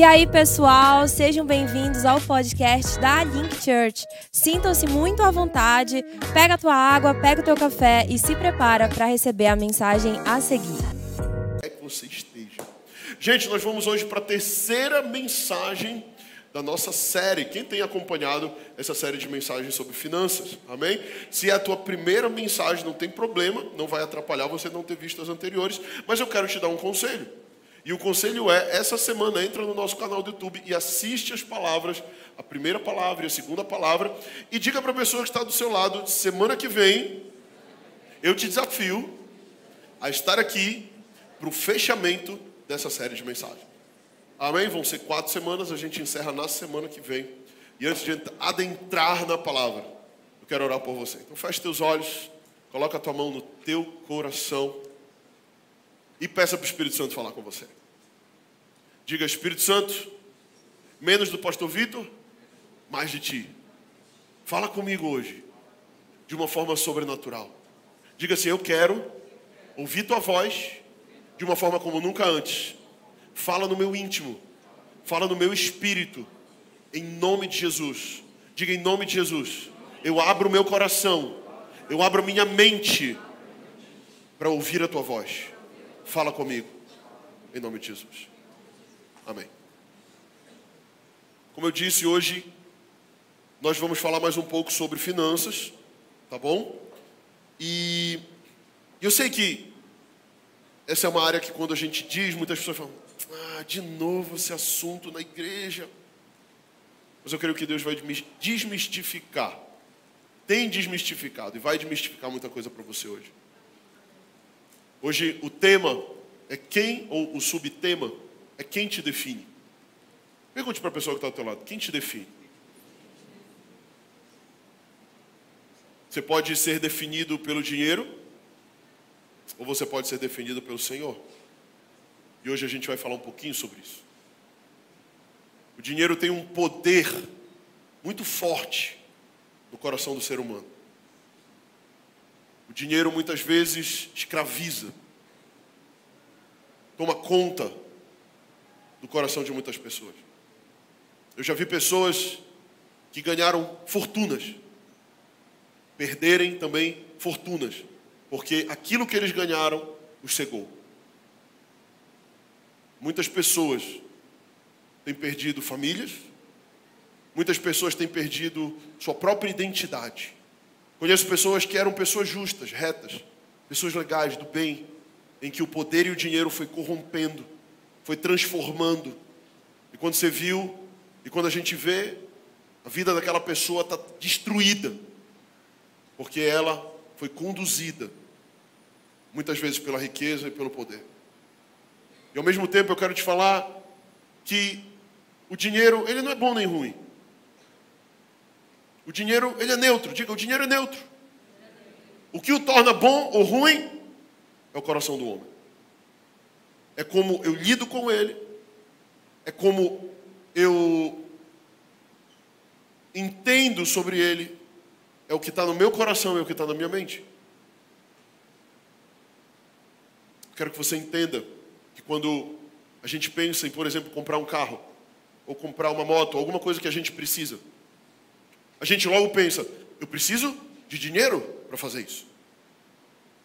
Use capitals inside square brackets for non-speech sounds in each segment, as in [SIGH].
E aí, pessoal, sejam bem-vindos ao podcast da Link Church. Sintam-se muito à vontade, pega a tua água, pega o teu café e se prepara para receber a mensagem a seguir. É que você esteja. Gente, nós vamos hoje para a terceira mensagem da nossa série. Quem tem acompanhado essa série de mensagens sobre finanças? Amém? Se é a tua primeira mensagem, não tem problema, não vai atrapalhar você não ter visto as anteriores, mas eu quero te dar um conselho. E o conselho é, essa semana entra no nosso canal do YouTube e assiste as palavras, a primeira palavra e a segunda palavra, e diga para a pessoa que está do seu lado, semana que vem, eu te desafio a estar aqui para o fechamento dessa série de mensagens. Amém? Vão ser quatro semanas, a gente encerra na semana que vem. E antes de adentrar na palavra, eu quero orar por você. Então feche teus olhos, coloca a tua mão no teu coração e peça para o Espírito Santo falar com você. Diga, Espírito Santo, menos do pastor Vitor, mais de ti. Fala comigo hoje, de uma forma sobrenatural. Diga assim: Eu quero ouvir tua voz de uma forma como nunca antes. Fala no meu íntimo, fala no meu espírito, em nome de Jesus. Diga em nome de Jesus. Eu abro o meu coração, eu abro a minha mente para ouvir a tua voz. Fala comigo, em nome de Jesus. Amém. Como eu disse, hoje nós vamos falar mais um pouco sobre finanças, tá bom? E eu sei que essa é uma área que quando a gente diz, muitas pessoas falam, ah, de novo esse assunto na igreja. Mas eu creio que Deus vai desmistificar. Tem desmistificado e vai desmistificar muita coisa para você hoje. Hoje o tema é quem, ou o subtema, é quem te define. Pergunte para a pessoa que está ao teu lado, quem te define? Você pode ser definido pelo dinheiro, ou você pode ser definido pelo Senhor. E hoje a gente vai falar um pouquinho sobre isso. O dinheiro tem um poder muito forte no coração do ser humano. O dinheiro muitas vezes escraviza, toma conta do coração de muitas pessoas. Eu já vi pessoas que ganharam fortunas, perderem também fortunas, porque aquilo que eles ganharam os cegou. Muitas pessoas têm perdido famílias, muitas pessoas têm perdido sua própria identidade. Conheço pessoas que eram pessoas justas, retas, pessoas legais, do bem, em que o poder e o dinheiro foi corrompendo, foi transformando. E quando você viu, e quando a gente vê, a vida daquela pessoa está destruída, porque ela foi conduzida, muitas vezes pela riqueza e pelo poder. E ao mesmo tempo eu quero te falar que o dinheiro, ele não é bom nem ruim. O dinheiro, ele é neutro. Diga, o dinheiro é neutro. O que o torna bom ou ruim é o coração do homem. É como eu lido com ele, é como eu entendo sobre ele, é o que está no meu coração, é o que está na minha mente. Quero que você entenda que quando a gente pensa em, por exemplo, comprar um carro, ou comprar uma moto, alguma coisa que a gente precisa, a gente logo pensa, eu preciso de dinheiro para fazer isso.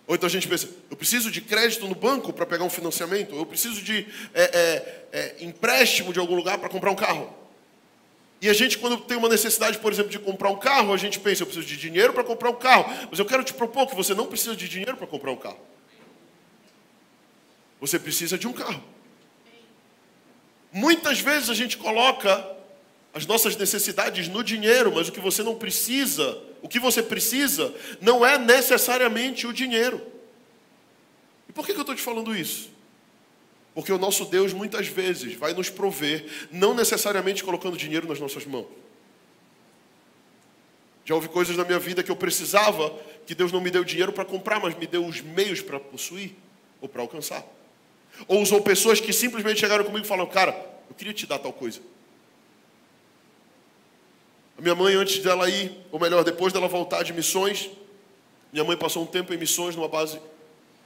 Ou então a gente pensa, eu preciso de crédito no banco para pegar um financiamento, eu preciso de é, é, é, empréstimo de algum lugar para comprar um carro. E a gente, quando tem uma necessidade, por exemplo, de comprar um carro, a gente pensa, eu preciso de dinheiro para comprar um carro. Mas eu quero te propor que você não precisa de dinheiro para comprar um carro. Você precisa de um carro. Muitas vezes a gente coloca as nossas necessidades no dinheiro, mas o que você não precisa, o que você precisa, não é necessariamente o dinheiro. E por que eu estou te falando isso? Porque o nosso Deus muitas vezes vai nos prover, não necessariamente colocando dinheiro nas nossas mãos. Já houve coisas na minha vida que eu precisava, que Deus não me deu dinheiro para comprar, mas me deu os meios para possuir ou para alcançar. Ou usou pessoas que simplesmente chegaram comigo e falaram: Cara, eu queria te dar tal coisa. A minha mãe, antes dela ir, ou melhor, depois dela voltar de missões, minha mãe passou um tempo em missões numa base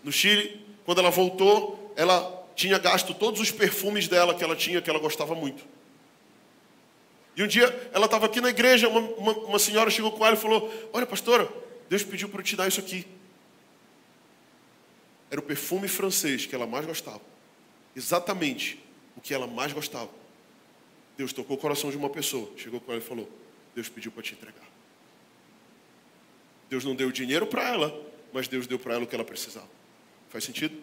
no Chile. Quando ela voltou, ela tinha gasto todos os perfumes dela que ela tinha, que ela gostava muito. E um dia ela estava aqui na igreja, uma, uma, uma, senhora chegou com ela e falou: Olha, pastora, Deus pediu para eu te dar isso aqui. Era o perfume francês que ela mais gostava. Exatamente o que ela mais gostava. Deus tocou o coração de uma pessoa, chegou com ela e falou: Deus pediu para te entregar. Deus não deu dinheiro para ela, mas Deus deu para ela o que ela precisava. Faz sentido?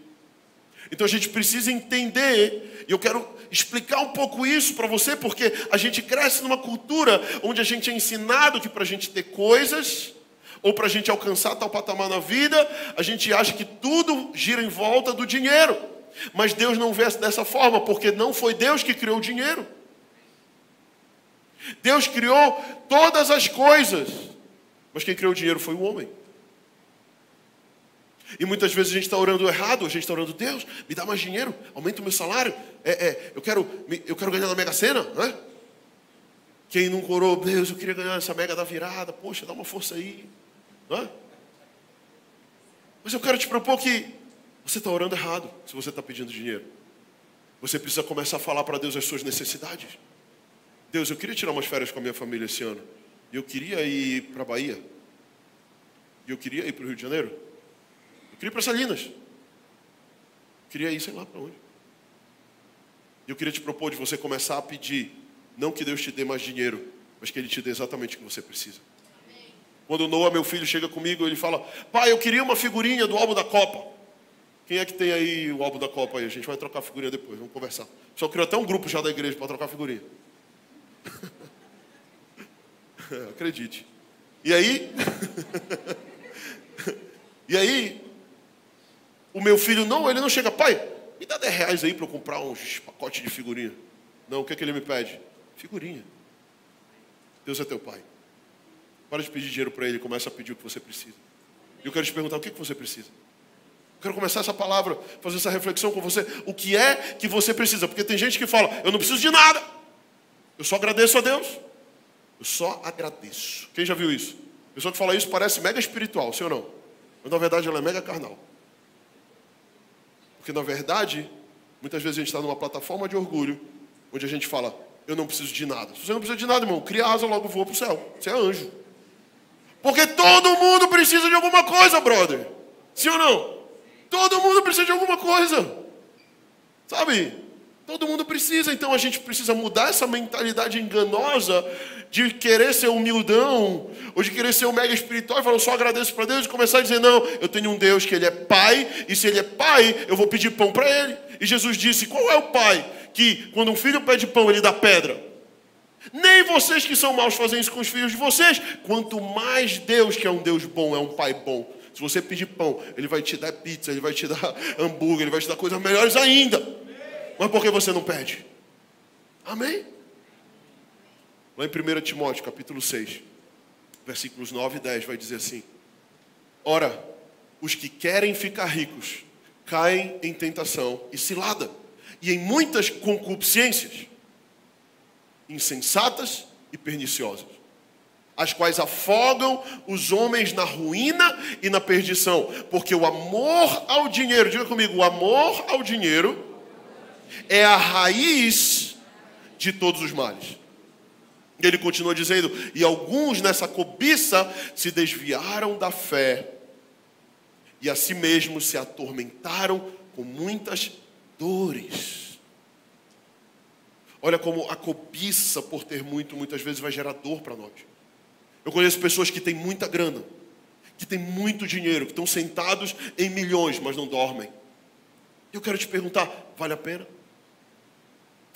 Então a gente precisa entender, e eu quero explicar um pouco isso para você, porque a gente cresce numa cultura onde a gente é ensinado que para a gente ter coisas, ou para a gente alcançar tal patamar na vida, a gente acha que tudo gira em volta do dinheiro. Mas Deus não vê dessa forma, porque não foi Deus que criou o dinheiro. Deus criou todas as coisas, mas quem criou o dinheiro foi o homem. E muitas vezes a gente está orando errado, a gente está orando, Deus, me dá mais dinheiro, aumenta o meu salário, é, é, eu, quero, eu quero ganhar na Mega Sena, né? Quem não orou, Deus, eu queria ganhar essa mega da virada, poxa, dá uma força aí. Não Mas eu quero te propor que você está orando errado se você está pedindo dinheiro. Você precisa começar a falar para Deus as suas necessidades. Deus, eu queria tirar umas férias com a minha família esse ano. Eu queria ir para a Bahia. Eu queria ir para o Rio de Janeiro. Eu queria ir para Salinas. Eu queria ir, sei lá para onde. Eu queria te propor de você começar a pedir, não que Deus te dê mais dinheiro, mas que Ele te dê exatamente o que você precisa. Quando Noah, meu filho, chega comigo, ele fala: Pai, eu queria uma figurinha do álbum da Copa. Quem é que tem aí o álbum da Copa aí? A gente vai trocar figurinha depois, vamos conversar. Só criou até um grupo já da igreja para trocar figurinha. [LAUGHS] Acredite. E aí? [LAUGHS] e aí? O meu filho não, ele não chega, pai, me dá 10 reais aí para eu comprar uns pacotes de figurinha. Não, o que, é que ele me pede? Figurinha. Deus é teu pai. Para de pedir dinheiro para ele, começa a pedir o que você precisa. E eu quero te perguntar o que, que você precisa. Eu quero começar essa palavra, fazer essa reflexão com você. O que é que você precisa? Porque tem gente que fala, eu não preciso de nada. Eu só agradeço a Deus. Eu só agradeço. Quem já viu isso? A pessoa que fala isso parece mega espiritual, sim ou não? Mas na verdade ela é mega carnal. Porque na verdade, muitas vezes a gente está numa plataforma de orgulho, onde a gente fala, eu não preciso de nada. Se você não precisa de nada, irmão, cria asa, logo voa para o céu. Você é anjo. Porque todo mundo precisa de alguma coisa, brother. Sim ou não? Todo mundo precisa de alguma coisa. Sabe? Todo mundo precisa, então a gente precisa mudar essa mentalidade enganosa de querer ser humildão, ou de querer ser um mega espiritual e falar, eu só agradeço para Deus, e começar a dizer, não, eu tenho um Deus que Ele é Pai, e se Ele é Pai, eu vou pedir pão para Ele. E Jesus disse: qual é o Pai que, quando um filho pede pão, ele dá pedra? Nem vocês que são maus fazem isso com os filhos de vocês. Quanto mais Deus, que é um Deus bom, é um Pai bom. Se você pedir pão, Ele vai te dar pizza, Ele vai te dar [LAUGHS] hambúrguer, Ele vai te dar coisas melhores ainda. Mas por que você não pede? Amém? Lá em 1 Timóteo, capítulo 6, versículos 9 e 10, vai dizer assim: Ora, os que querem ficar ricos caem em tentação e cilada, e em muitas concupiscências insensatas e perniciosas, as quais afogam os homens na ruína e na perdição, porque o amor ao dinheiro, diga comigo, o amor ao dinheiro é a raiz de todos os males. Ele continua dizendo: e alguns nessa cobiça se desviaram da fé e a si mesmos se atormentaram com muitas dores. Olha como a cobiça por ter muito, muitas vezes vai gerar dor para nós. Eu conheço pessoas que têm muita grana, que têm muito dinheiro, que estão sentados em milhões, mas não dormem. Eu quero te perguntar: vale a pena?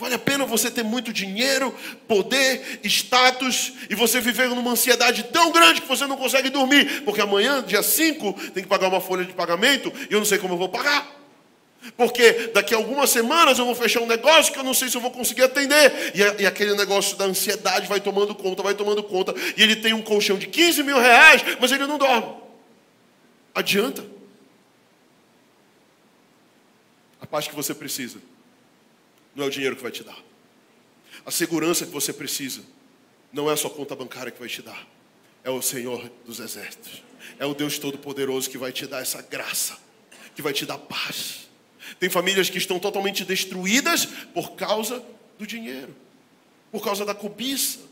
Vale a pena você ter muito dinheiro, poder, status e você viver numa ansiedade tão grande que você não consegue dormir, porque amanhã, dia 5, tem que pagar uma folha de pagamento e eu não sei como eu vou pagar. Porque daqui a algumas semanas eu vou fechar um negócio que eu não sei se eu vou conseguir atender. E, e, aquele negócio da ansiedade vai tomando conta, vai tomando conta. E ele tem um colchão de 15 mil reais, mas ele não dorme. Adianta. A paz que você precisa não é o dinheiro que vai te dar. A segurança que você precisa não é a sua conta bancária que vai te dar. É o Senhor dos Exércitos. É o Deus Todo-Poderoso que vai te dar essa graça, que vai te dar paz Tem famílias que estão totalmente destruídas por causa do dinheiro, por causa da cobiça.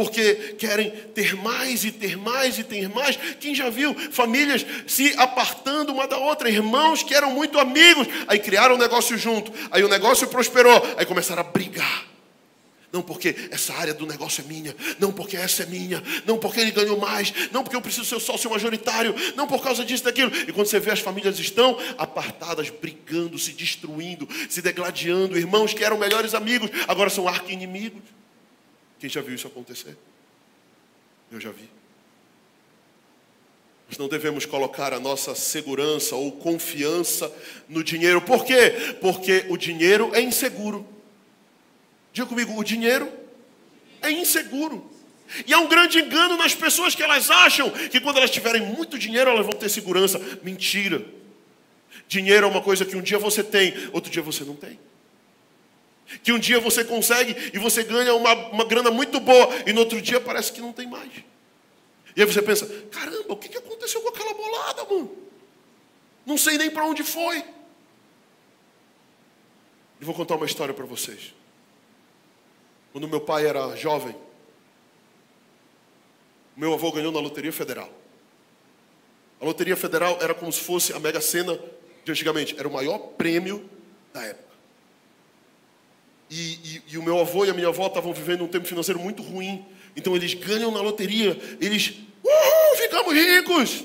Porque querem ter mais e ter mais e ter mais. Quem já viu famílias se apartando uma da outra, irmãos que eram muito amigos, aí criaram um negócio junto, aí o negócio prosperou, aí começaram a brigar. Não porque essa área do negócio é minha, não porque essa é minha, não porque ele ganhou mais, não porque eu preciso ser sócio majoritário, não por causa disso, daquilo. E quando você vê as famílias estão apartadas, brigando, se destruindo, se degladiando, irmãos que eram melhores amigos, agora são arqui-inimigos. Quem já viu isso acontecer? Eu já vi. Nós não devemos colocar a nossa segurança ou confiança no dinheiro. Por quê? Porque o dinheiro é inseguro. Diga comigo, o dinheiro é inseguro. E há um grande engano nas pessoas que elas acham que quando elas tiverem muito dinheiro elas vão ter segurança. Mentira. Dinheiro é uma coisa que um dia você tem, outro dia você não tem. Que um dia você consegue e você ganha uma, uma grana muito boa e no outro dia parece que não tem mais. E aí você pensa: caramba, o que aconteceu com aquela bolada, mano? Não sei nem para onde foi. E vou contar uma história para vocês. Quando meu pai era jovem, meu avô ganhou na Loteria Federal. A Loteria Federal era como se fosse a Mega Sena de antigamente, era o maior prêmio da época. E, e, e o meu avô e a minha avó estavam vivendo um tempo financeiro muito ruim, então eles ganham na loteria, eles, uhul, ficamos ricos!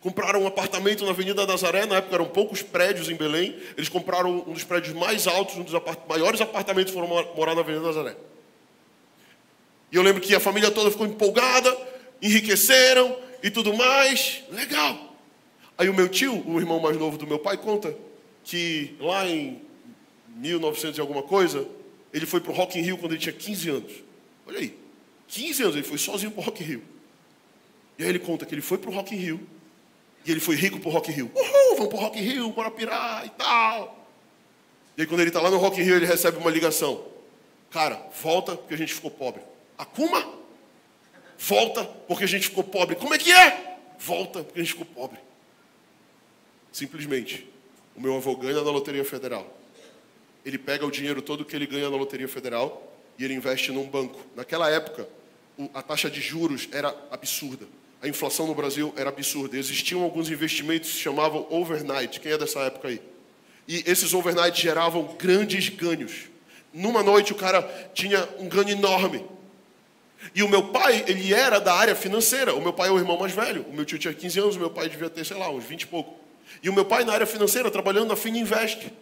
Compraram um apartamento na Avenida Nazaré, na época eram poucos prédios em Belém. Eles compraram um dos prédios mais altos, um dos apart maiores apartamentos foram morar na Avenida Nazaré. E eu lembro que a família toda ficou empolgada, enriqueceram e tudo mais. Legal. Aí o meu tio, o irmão mais novo do meu pai, conta que lá em 1900 e alguma coisa, ele foi para o Rock in Rio quando ele tinha 15 anos. Olha aí, 15 anos, ele foi sozinho para o Rock in Rio. E aí ele conta que ele foi para o Rock in Rio, e ele foi rico pro Rock in Rio. Uhul, vamos pro Rock in Rio, bora pirar e tal. E aí quando ele está lá no Rock in Rio, ele recebe uma ligação. Cara, volta porque a gente ficou pobre. Akuma? Volta porque a gente ficou pobre. Como é que é? Volta porque a gente ficou pobre. Simplesmente, o meu avô ganha na Loteria Federal. Ele pega o dinheiro todo que ele ganha na Loteria Federal e ele investe num banco. Naquela época, a taxa de juros era absurda a inflação no Brasil era absurda. Existiam alguns investimentos que se chamavam overnight. Quem é dessa época aí? E esses overnight geravam grandes ganhos. Numa noite o cara tinha um ganho enorme. E o meu pai, ele era da área financeira. O meu pai é o irmão mais velho. O meu tio tinha 15 anos, o meu pai devia ter, sei lá, uns 20 e pouco. E o meu pai na área financeira, trabalhando na Fininvest.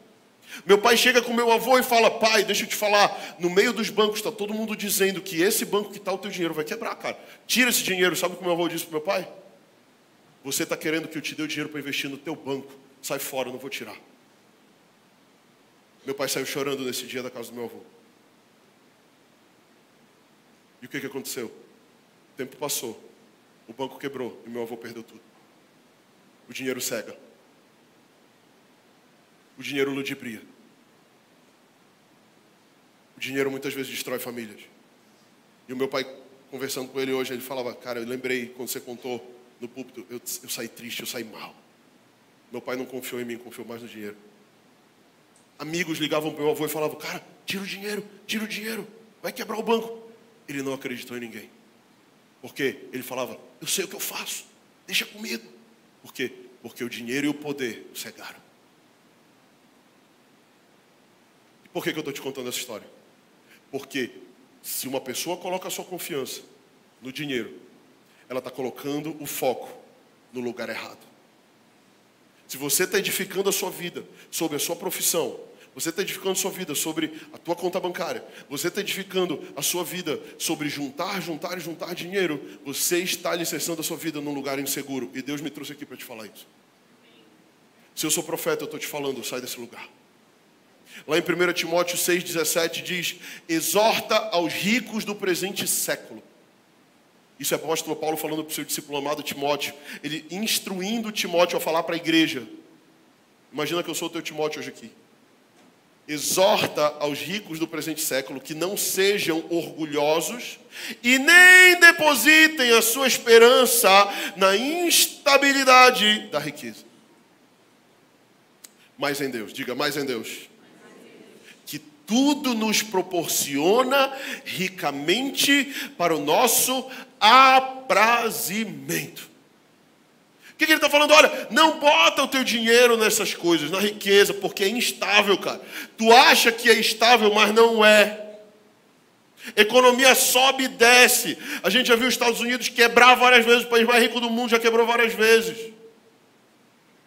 Meu pai chega com meu avô e fala: Pai, deixa eu te falar, no meio dos bancos está todo mundo dizendo que esse banco que está o teu dinheiro vai quebrar, cara. Tira esse dinheiro. Sabe o que meu avô disse para meu pai? Você está querendo que eu te dê o dinheiro para investir no teu banco. Sai fora, eu não vou tirar. Meu pai saiu chorando nesse dia da casa do meu avô. E o que, que aconteceu? O tempo passou, o banco quebrou e meu avô perdeu tudo. O dinheiro cega o dinheiro ludibria. O dinheiro muitas vezes destrói famílias. E o meu pai, conversando com ele hoje, ele falava: Cara, eu lembrei quando você contou no púlpito, eu, eu saí triste, eu saí mal. Meu pai não confiou em mim, confiou mais no dinheiro. Amigos ligavam para o meu avô e falavam: Cara, tira o dinheiro, tira o dinheiro, vai quebrar o banco. Ele não acreditou em ninguém. Porque ele falava: Eu sei o que eu faço, deixa comigo. Por quê? Porque o dinheiro e o poder cegaram. Por que, que eu estou te contando essa história? Porque se uma pessoa coloca a sua confiança no dinheiro, ela está colocando o foco no lugar errado. Se você está edificando a sua vida sobre a sua profissão, você está edificando a sua vida sobre a tua conta bancária, você está edificando a sua vida sobre juntar, juntar e juntar dinheiro, você está alicerçando a sua vida num lugar inseguro. E Deus me trouxe aqui para te falar isso. Se eu sou profeta, eu estou te falando, sai desse lugar. Lá em 1 Timóteo 6,17 diz: exorta aos ricos do presente século. Isso é o apóstolo Paulo falando para o seu discípulo amado Timóteo. Ele instruindo Timóteo a falar para a igreja. Imagina que eu sou o teu Timóteo hoje aqui. Exorta aos ricos do presente século que não sejam orgulhosos e nem depositem a sua esperança na instabilidade da riqueza. Mais em Deus. Diga mais em Deus. Tudo nos proporciona ricamente para o nosso aprazimento. O que, que ele está falando? Olha, não bota o teu dinheiro nessas coisas, na riqueza, porque é instável, cara. Tu acha que é estável, mas não é. Economia sobe e desce. A gente já viu os Estados Unidos quebrar várias vezes, o país mais rico do mundo já quebrou várias vezes.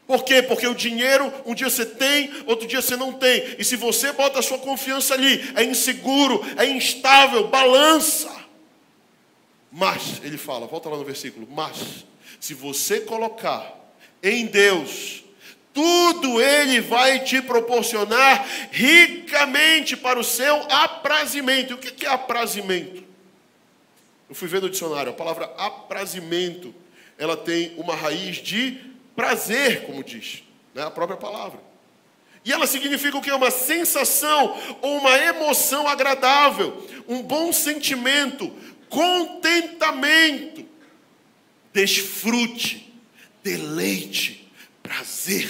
Por quê? Porque o dinheiro, um dia você tem, outro dia você não tem. E se você bota a sua confiança ali, é inseguro, é instável, balança. Mas, ele fala, volta lá no versículo, mas se você colocar em Deus, tudo Ele vai te proporcionar ricamente para o seu aprazimento. O que é aprazimento? Eu fui ver no dicionário, a palavra aprazimento, ela tem uma raiz de prazer, como diz, né? a própria palavra. E ela significa o que? Uma sensação ou uma emoção agradável, um bom sentimento, contentamento desfrute, deleite, prazer.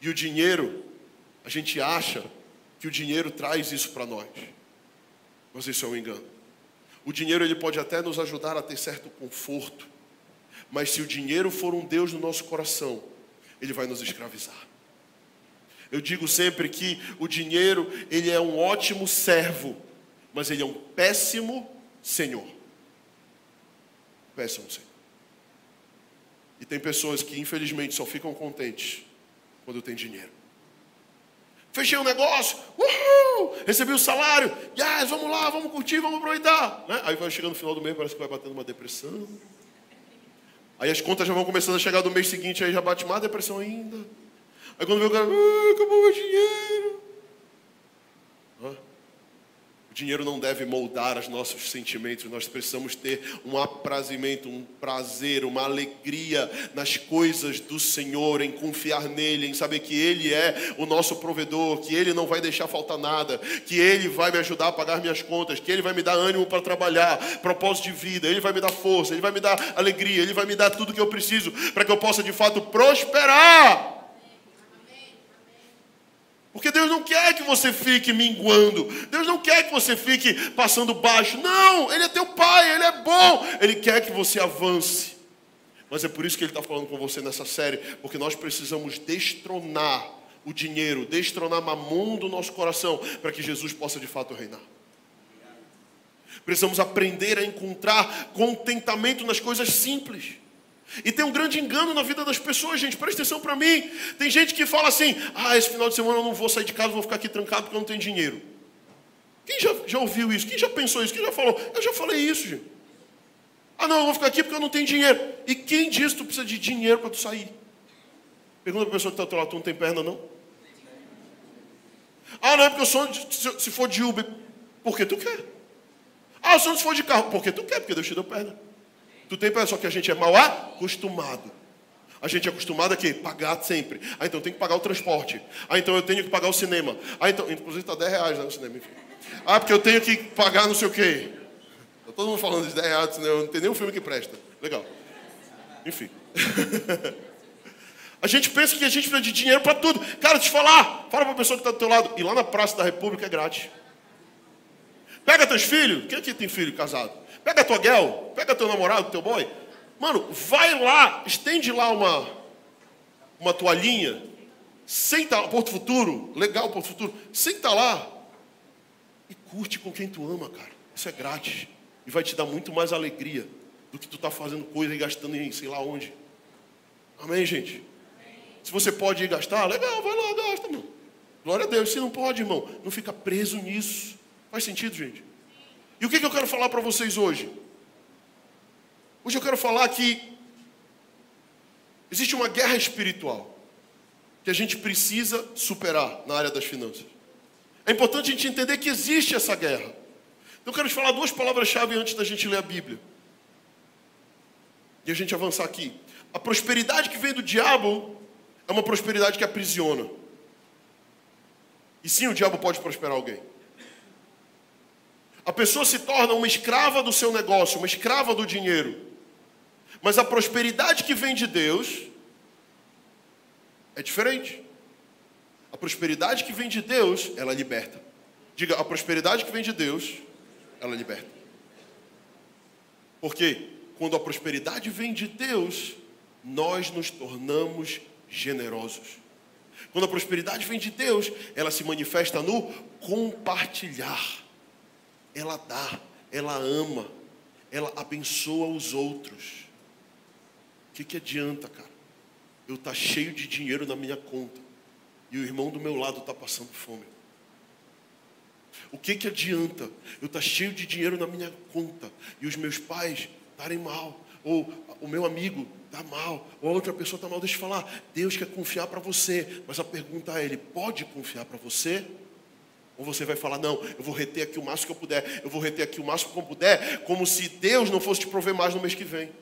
E o dinheiro, a gente acha que o dinheiro traz isso para nós. Mas isso é um engano. O dinheiro ele pode até nos ajudar a ter certo conforto, mas se o dinheiro for um Deus no nosso coração, ele vai nos escravizar. Eu digo sempre que o dinheiro, ele é um ótimo servo, mas ele é um péssimo senhor peçam Senhor. E tem pessoas que, infelizmente, só ficam contentes quando tem dinheiro. Fechei um negócio, uhul, recebi o salário, yes, vamos lá, vamos curtir, vamos aproveitar. Né? Aí vai chegando no final do mês, parece que vai batendo uma depressão. Aí as contas já vão começando a chegar do mês seguinte, aí já bate mais depressão ainda. Aí quando vê o cara, ah, acabou meu dinheiro. O dinheiro não deve moldar os nossos sentimentos, nós precisamos ter um aprazimento, um prazer, uma alegria nas coisas do Senhor, em confiar nele, em saber que Ele é o nosso provedor, que Ele não vai deixar faltar nada, que Ele vai me ajudar a pagar minhas contas, que Ele vai me dar ânimo para trabalhar, propósito de vida, Ele vai me dar força, Ele vai me dar alegria, Ele vai me dar tudo que eu preciso para que eu possa de fato prosperar. Porque Deus não quer que você fique minguando. Deus não quer que você fique passando baixo. Não, Ele é teu Pai, Ele é bom. Ele quer que você avance. Mas é por isso que Ele está falando com você nessa série. Porque nós precisamos destronar o dinheiro, destronar mamon do nosso coração, para que Jesus possa de fato reinar. Precisamos aprender a encontrar contentamento nas coisas simples. E tem um grande engano na vida das pessoas, gente. Presta atenção para mim. Tem gente que fala assim: ah, esse final de semana eu não vou sair de casa, vou ficar aqui trancado porque eu não tenho dinheiro. Quem já, já ouviu isso? Quem já pensou isso? Quem já falou? Eu já falei isso, gente. Ah, não, eu vou ficar aqui porque eu não tenho dinheiro. E quem diz que tu precisa de dinheiro para tu sair? Pergunta para a pessoa que está do lado: tu não tem perna, não? Ah, não, é porque eu sou, se for de Uber, porque tu quer. Ah, se for de carro, porque tu quer, porque Deus te deu perna. Tu tem só que a gente é mal acostumado. A gente é acostumado a quê? Pagar sempre. Ah, então tem que pagar o transporte. Ah, então eu tenho que pagar o cinema. Ah, então, inclusive está 10 reais né, o cinema, enfim. Ah, porque eu tenho que pagar não sei o quê. Tá todo mundo falando de 10 reais, né? não tem nenhum filme que presta. Legal. Enfim. [LAUGHS] a gente pensa que a gente precisa de dinheiro para tudo. Cara, te falar, fala para a pessoa que está do teu lado. E lá na Praça da República é grátis. Pega teus filhos. Quem aqui tem filho casado? Pega tua girl, pega teu namorado, teu boy. Mano, vai lá, estende lá uma, uma toalhinha, senta lá, Porto Futuro, legal Porto Futuro, senta lá e curte com quem tu ama, cara. Isso é grátis e vai te dar muito mais alegria do que tu tá fazendo coisa e gastando em sei lá onde. Amém, gente? Se você pode ir gastar, legal, vai lá, gasta, mano. Glória a Deus. Se não pode, irmão, não fica preso nisso. Faz sentido, gente? E o que, eu quero falar para vocês hoje? Hoje eu quero falar que existe uma guerra espiritual que a gente precisa superar na área das finanças. É importante a gente entender que existe essa guerra. Então eu quero te falar duas palavras-chave antes da gente ler a Bíblia. E a gente avançar aqui. A prosperidade que vem do diabo é uma prosperidade que aprisiona. E sim, o diabo pode prosperar alguém. A pessoa se torna uma escrava do seu negócio, uma escrava do dinheiro. Mas a prosperidade que vem de Deus é diferente. A prosperidade que vem de Deus, ela liberta. Diga, a prosperidade que vem de Deus, ela liberta. Porque quando a prosperidade vem de Deus, nós nos tornamos generosos. Quando a prosperidade vem de Deus, ela se manifesta no compartilhar. Ela dá, ela ama, ela abençoa os outros. O que, que adianta, cara? Eu tá cheio de dinheiro na minha conta e o irmão do meu lado está passando fome. O que, que adianta eu tá cheio de dinheiro na minha conta e os meus pais estarem mal? Ou o meu amigo está mal, ou a outra pessoa está mal, deixa eu falar. Deus quer confiar para você, mas a pergunta é: Ele pode confiar para você? Ou você vai falar, não, eu vou reter aqui o máximo que eu puder, eu vou reter aqui o máximo que eu puder, como se Deus não fosse te prover mais no mês que vem.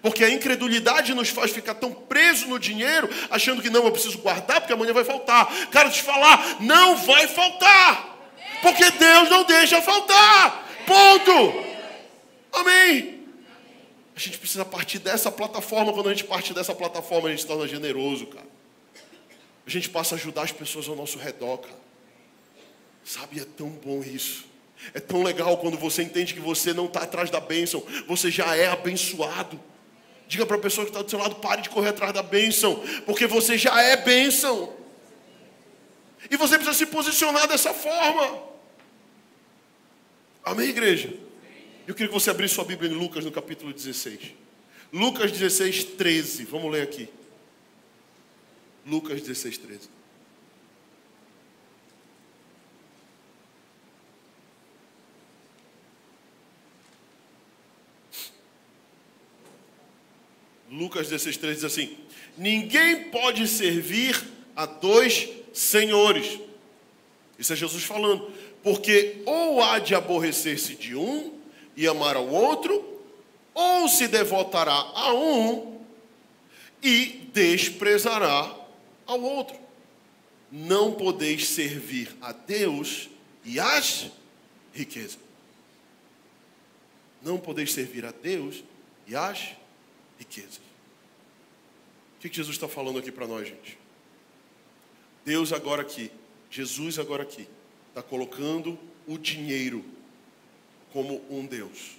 Porque a incredulidade nos faz ficar tão preso no dinheiro, achando que não, eu preciso guardar, porque amanhã vai faltar. Cara, te falar, não vai faltar. Porque Deus não deixa faltar. Ponto. Amém. A gente precisa partir dessa plataforma. Quando a gente parte dessa plataforma, a gente se torna generoso, cara. A gente passa a ajudar as pessoas ao nosso redor, cara. Sabe, é tão bom isso. É tão legal quando você entende que você não está atrás da bênção, você já é abençoado. Diga para a pessoa que está do seu lado: pare de correr atrás da bênção, porque você já é bênção. E você precisa se posicionar dessa forma. Amém, igreja? Eu queria que você abrisse sua Bíblia em Lucas, no capítulo 16. Lucas 16, 13. Vamos ler aqui. Lucas 16, 13. Lucas 16, 13 diz assim: Ninguém pode servir a dois senhores. Isso é Jesus falando. Porque ou há de aborrecer-se de um e amar ao outro, ou se devotará a um e desprezará ao outro. Não podeis servir a Deus e às riquezas. Não podeis servir a Deus e às riquezas. O que Jesus está falando aqui para nós, gente? Deus agora aqui, Jesus agora aqui, está colocando o dinheiro como um Deus.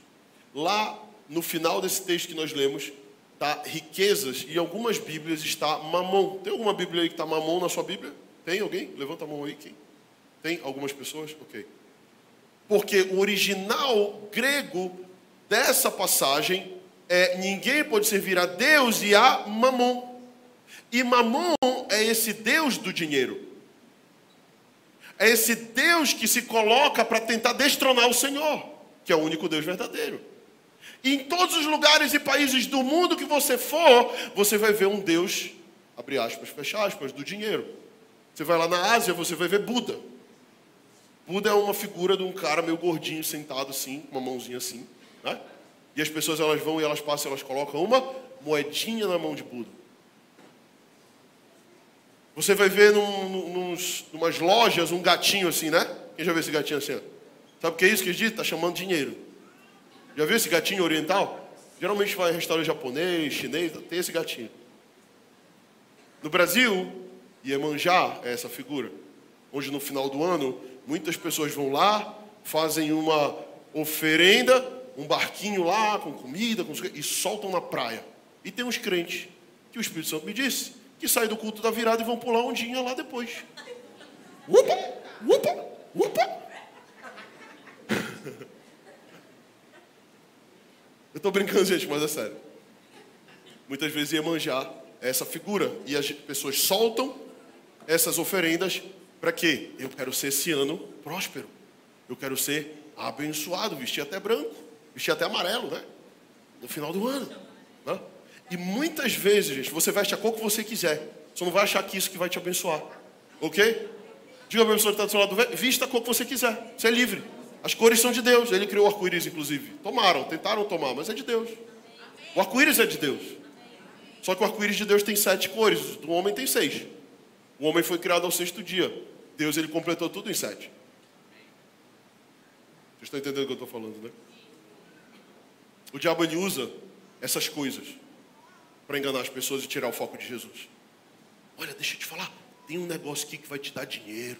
Lá no final desse texto que nós lemos, está riquezas e algumas Bíblias está mamon. Tem alguma Bíblia aí que está mamon na sua Bíblia? Tem alguém? Levanta a mão aí. Quem? Tem algumas pessoas? Ok. Porque o original grego dessa passagem é ninguém pode servir a Deus e a mamon. E mamon é esse Deus do dinheiro. É esse Deus que se coloca para tentar destronar o Senhor que é o único Deus verdadeiro. E em todos os lugares e países do mundo que você for, você vai ver um Deus, abre aspas, fecha aspas, do dinheiro. Você vai lá na Ásia, você vai ver Buda. Buda é uma figura de um cara meio gordinho, sentado assim, com uma mãozinha assim. Né? E as pessoas elas vão e elas passam elas colocam uma moedinha na mão de Buda. Você vai ver num, num, numas lojas um gatinho assim, né? Quem já viu esse gatinho assim? Sabe o que é isso que diz? Está chamando dinheiro. Já viu esse gatinho oriental? Geralmente vai em restaurante japonês, chinês, tem esse gatinho. No Brasil, Iemanjá é essa figura. Hoje, no final do ano, muitas pessoas vão lá, fazem uma oferenda, um barquinho lá com comida, com... e soltam na praia. E tem uns crentes, que o Espírito Santo me disse, que saem do culto da virada e vão pular ondinha lá depois. Upa, upa, upa. [LAUGHS] Eu estou brincando, gente, mas é sério. Muitas vezes Iemanjá é essa figura. E as pessoas soltam essas oferendas para quê? Eu quero ser esse ano próspero. Eu quero ser abençoado, vestir até branco, vestir até amarelo, né? No final do ano. Né? E muitas vezes, gente, você veste a cor que você quiser. Você não vai achar que isso que vai te abençoar. Ok? Diga para a pessoa que está do seu lado, vista a cor que você quiser. Você é livre. As cores são de Deus. Ele criou o arco-íris, inclusive. Tomaram, tentaram tomar, mas é de Deus. O arco-íris é de Deus. Só que o arco-íris de Deus tem sete cores, o homem tem seis. O homem foi criado ao sexto dia. Deus ele completou tudo em sete. Vocês estão entendendo o que eu estou falando, né? O diabo ele usa essas coisas para enganar as pessoas e tirar o foco de Jesus. Olha, deixa eu te falar, tem um negócio aqui que vai te dar dinheiro.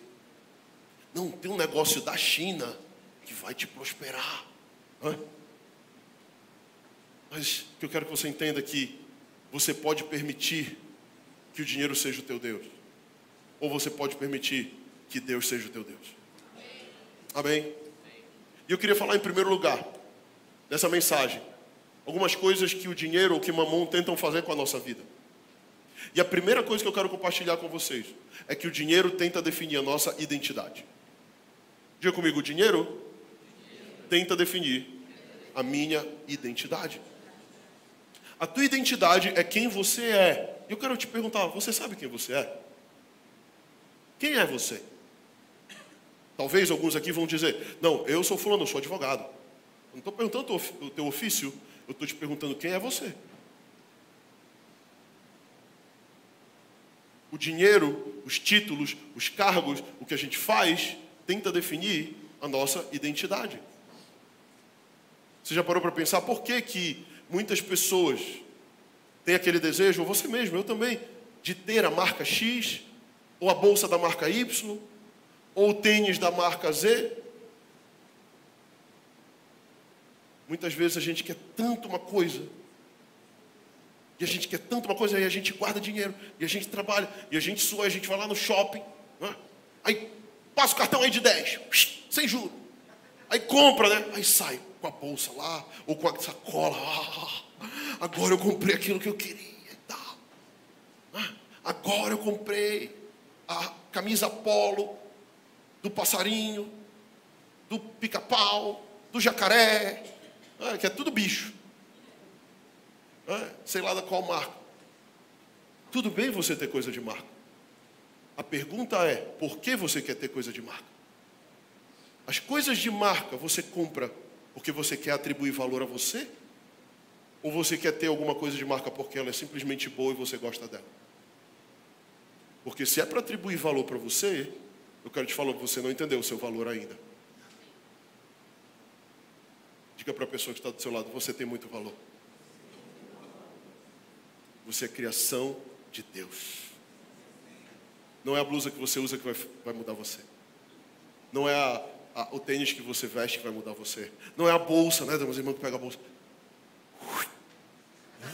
Não, tem um negócio da China que vai te prosperar. Hã? Mas o que eu quero que você entenda é que você pode permitir que o dinheiro seja o teu Deus. Ou você pode permitir que Deus seja o teu Deus. Amém? E eu queria falar em primeiro lugar, nessa mensagem, algumas coisas que o dinheiro ou que mamão tentam fazer com a nossa vida. E a primeira coisa que eu quero compartilhar com vocês é que o dinheiro tenta definir a nossa identidade. Diga comigo, o dinheiro tenta definir a minha identidade. A tua identidade é quem você é. Eu quero te perguntar, você sabe quem você é? Quem é você? Talvez alguns aqui vão dizer, não, eu sou fulano, eu sou advogado. Eu não estou perguntando o teu ofício, eu estou te perguntando quem é você. O dinheiro, os títulos, os cargos, o que a gente faz, tenta definir a nossa identidade. Você já parou para pensar por que, que muitas pessoas têm aquele desejo, ou você mesmo, eu também, de ter a marca X, ou a bolsa da marca Y, ou o tênis da marca Z? Muitas vezes a gente quer tanto uma coisa, e a gente quer tanto uma coisa, aí a gente guarda dinheiro, e a gente trabalha, e a gente sua, a gente vai lá no shopping, né? aí passa o cartão aí de 10, sem juros. Aí compra, né? Aí sai com a bolsa lá, ou com a sacola. Ah, agora eu comprei aquilo que eu queria e. Ah, agora eu comprei a camisa polo do passarinho, do pica-pau, do jacaré, ah, que é tudo bicho. Ah, sei lá da qual marca. Tudo bem você ter coisa de marca. A pergunta é: por que você quer ter coisa de marca? As coisas de marca você compra porque você quer atribuir valor a você? Ou você quer ter alguma coisa de marca porque ela é simplesmente boa e você gosta dela? Porque se é para atribuir valor para você, eu quero te falar que você não entendeu o seu valor ainda. Diga para a pessoa que está do seu lado: você tem muito valor. Você é criação de Deus. Não é a blusa que você usa que vai, vai mudar você. Não é a, a, o tênis que você veste que vai mudar você. Não é a bolsa, né? Tem umas irmãs que pegam a bolsa.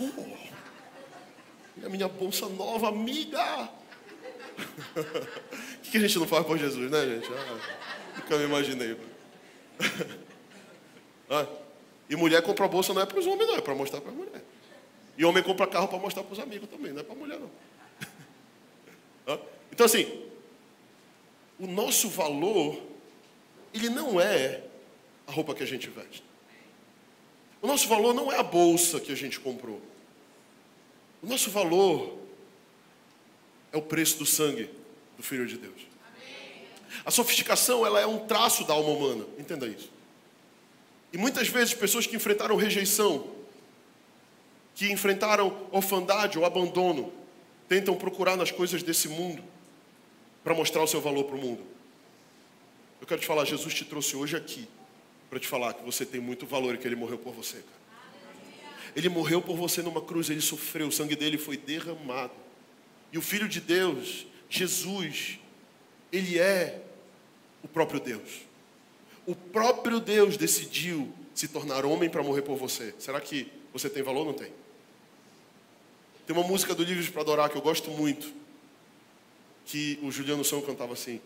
Oh, a minha bolsa nova, amiga. [LAUGHS] O que a gente não faz por Jesus, né, gente? Ah, nunca me imaginei. [LAUGHS] E mulher compra bolsa não é para os homens, não, é para mostrar para a mulher. E homem compra carro para mostrar para os amigos também, não é para a mulher, não. [LAUGHS] Então, assim, o nosso valor ele não é a roupa que a gente veste. O nosso valor não é a bolsa que a gente comprou. O nosso valor é o preço do sangue do Filho de Deus. A sofisticação ela é um traço da alma humana, entenda isso. E muitas vezes pessoas que enfrentaram rejeição, que enfrentaram orfandade ou abandono, tentam procurar nas coisas desse mundo para mostrar o seu valor para o mundo. Eu quero te falar, Jesus te trouxe hoje aqui para te falar que você tem muito valor e que ele morreu por você. Ele morreu por você numa cruz, ele sofreu, o sangue dele foi derramado. E o Filho de Deus, Jesus, ele é o próprio Deus. O próprio Deus decidiu se tornar homem para morrer por você. Será que você tem valor ou não tem? Tem uma música do Livros para Adorar que eu gosto muito, que o Juliano São cantava assim: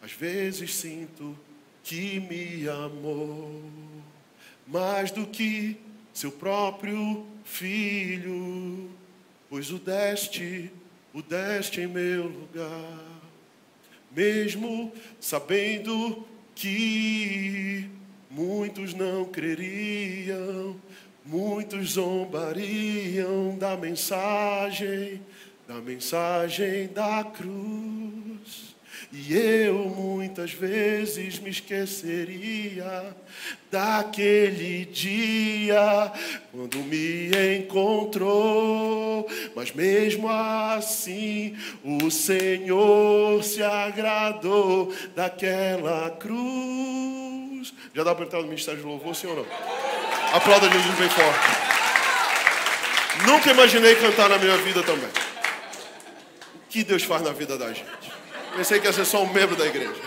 às vezes sinto que me amou mais do que seu próprio filho, pois o deste, o deste em meu lugar, mesmo sabendo que muitos não creriam, muitos zombariam da mensagem, da mensagem da cruz. E eu muitas vezes me esqueceria daquele dia quando me encontrou. Mas mesmo assim, o Senhor se agradou daquela cruz. Já dá para entrar no ministério de louvor, ou não? Aplauda Jesus bem forte. Nunca imaginei cantar na minha vida também. que Deus faz na vida da gente. Pensei que ia ser só um membro da igreja. [LAUGHS]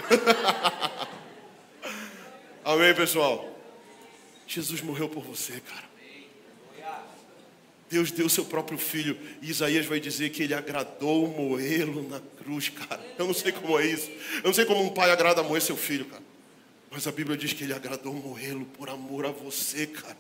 Amém, pessoal? Jesus morreu por você, cara. Deus deu seu próprio filho. E Isaías vai dizer que ele agradou moê-lo na cruz, cara. Eu não sei como é isso. Eu não sei como um pai agrada moer seu filho, cara. Mas a Bíblia diz que ele agradou morrê-lo por amor a você, cara.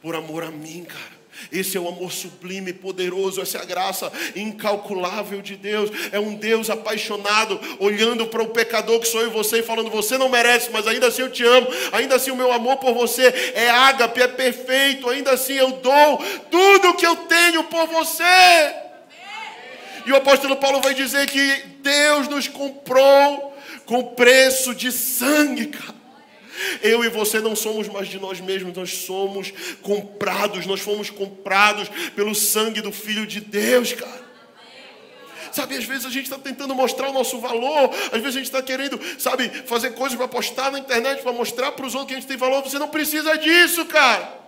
Por amor a mim, cara. Esse é o amor sublime, poderoso, essa é a graça incalculável de Deus. É um Deus apaixonado, olhando para o pecador que sou eu e você e falando: Você não merece, mas ainda assim eu te amo, ainda assim o meu amor por você é ágape, é perfeito, ainda assim eu dou tudo o que eu tenho por você. E o apóstolo Paulo vai dizer que Deus nos comprou com preço de sangue, cara. Eu e você não somos mais de nós mesmos, nós somos comprados, nós fomos comprados pelo sangue do Filho de Deus, cara. Sabe, às vezes a gente está tentando mostrar o nosso valor, às vezes a gente está querendo, sabe, fazer coisas para postar na internet, para mostrar para os outros que a gente tem valor. Você não precisa disso, cara.